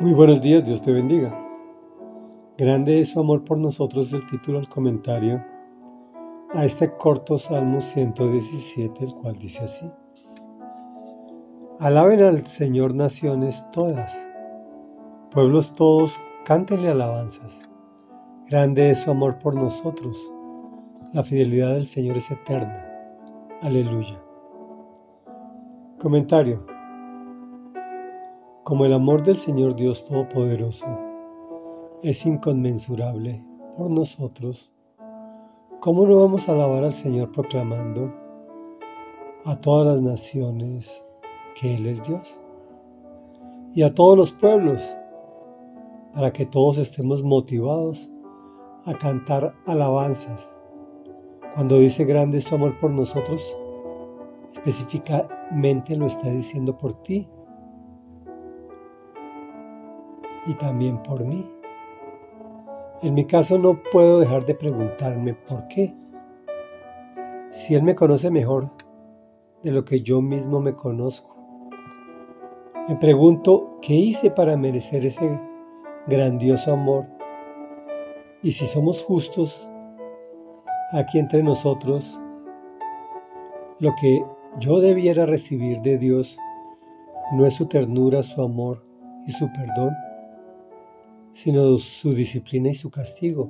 Muy buenos días, Dios te bendiga. Grande es su amor por nosotros, el título del comentario a este corto Salmo 117, el cual dice así. Alaben al Señor naciones todas, pueblos todos, cántenle alabanzas. Grande es su amor por nosotros, la fidelidad del Señor es eterna. Aleluya. Comentario. Como el amor del Señor Dios Todopoderoso es inconmensurable por nosotros, ¿cómo no vamos a alabar al Señor proclamando a todas las naciones que Él es Dios? Y a todos los pueblos, para que todos estemos motivados a cantar alabanzas. Cuando dice grande es tu amor por nosotros, específicamente lo está diciendo por ti y también por mí. En mi caso no puedo dejar de preguntarme por qué. Si Él me conoce mejor de lo que yo mismo me conozco. Me pregunto qué hice para merecer ese grandioso amor. Y si somos justos, aquí entre nosotros, lo que yo debiera recibir de Dios no es su ternura, su amor y su perdón, sino su disciplina y su castigo.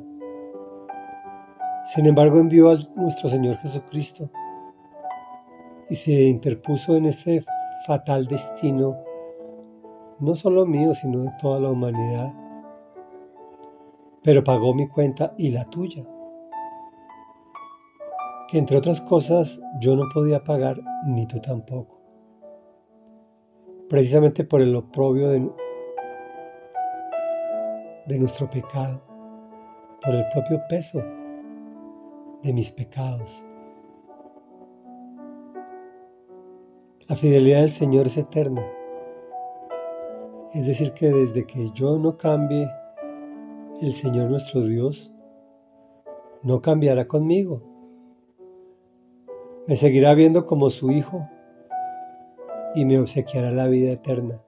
Sin embargo, envió a nuestro Señor Jesucristo y se interpuso en ese fatal destino, no solo mío, sino de toda la humanidad, pero pagó mi cuenta y la tuya, que entre otras cosas yo no podía pagar ni tú tampoco, precisamente por el oprobio de de nuestro pecado, por el propio peso de mis pecados. La fidelidad del Señor es eterna. Es decir, que desde que yo no cambie, el Señor nuestro Dios no cambiará conmigo. Me seguirá viendo como su Hijo y me obsequiará la vida eterna.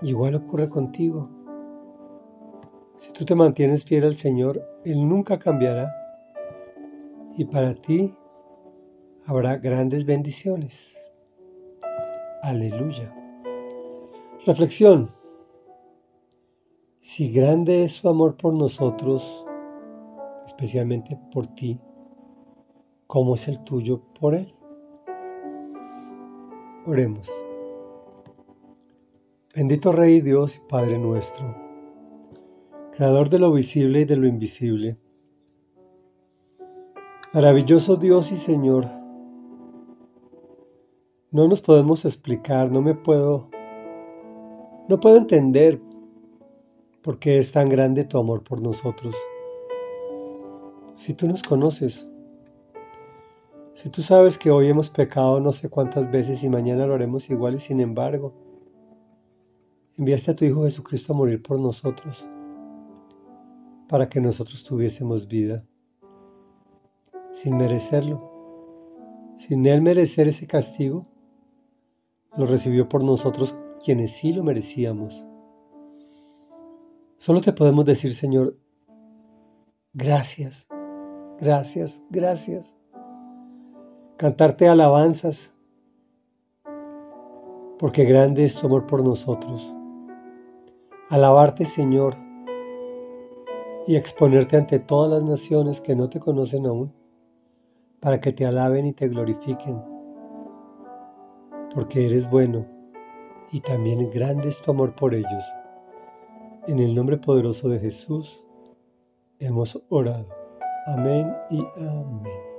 Igual ocurre contigo. Si tú te mantienes fiel al Señor, Él nunca cambiará y para ti habrá grandes bendiciones. Aleluya. Reflexión. Si grande es su amor por nosotros, especialmente por ti, ¿cómo es el tuyo por Él? Oremos. Bendito Rey Dios y Padre nuestro creador de lo visible y de lo invisible. Maravilloso Dios y Señor, no nos podemos explicar, no me puedo, no puedo entender por qué es tan grande tu amor por nosotros. Si tú nos conoces, si tú sabes que hoy hemos pecado no sé cuántas veces y mañana lo haremos igual y sin embargo, enviaste a tu Hijo Jesucristo a morir por nosotros para que nosotros tuviésemos vida, sin merecerlo. Sin Él merecer ese castigo, lo recibió por nosotros quienes sí lo merecíamos. Solo te podemos decir, Señor, gracias, gracias, gracias. Cantarte alabanzas, porque grande es tu amor por nosotros. Alabarte, Señor, y exponerte ante todas las naciones que no te conocen aún, para que te alaben y te glorifiquen, porque eres bueno y también grande es tu amor por ellos. En el nombre poderoso de Jesús hemos orado. Amén y amén.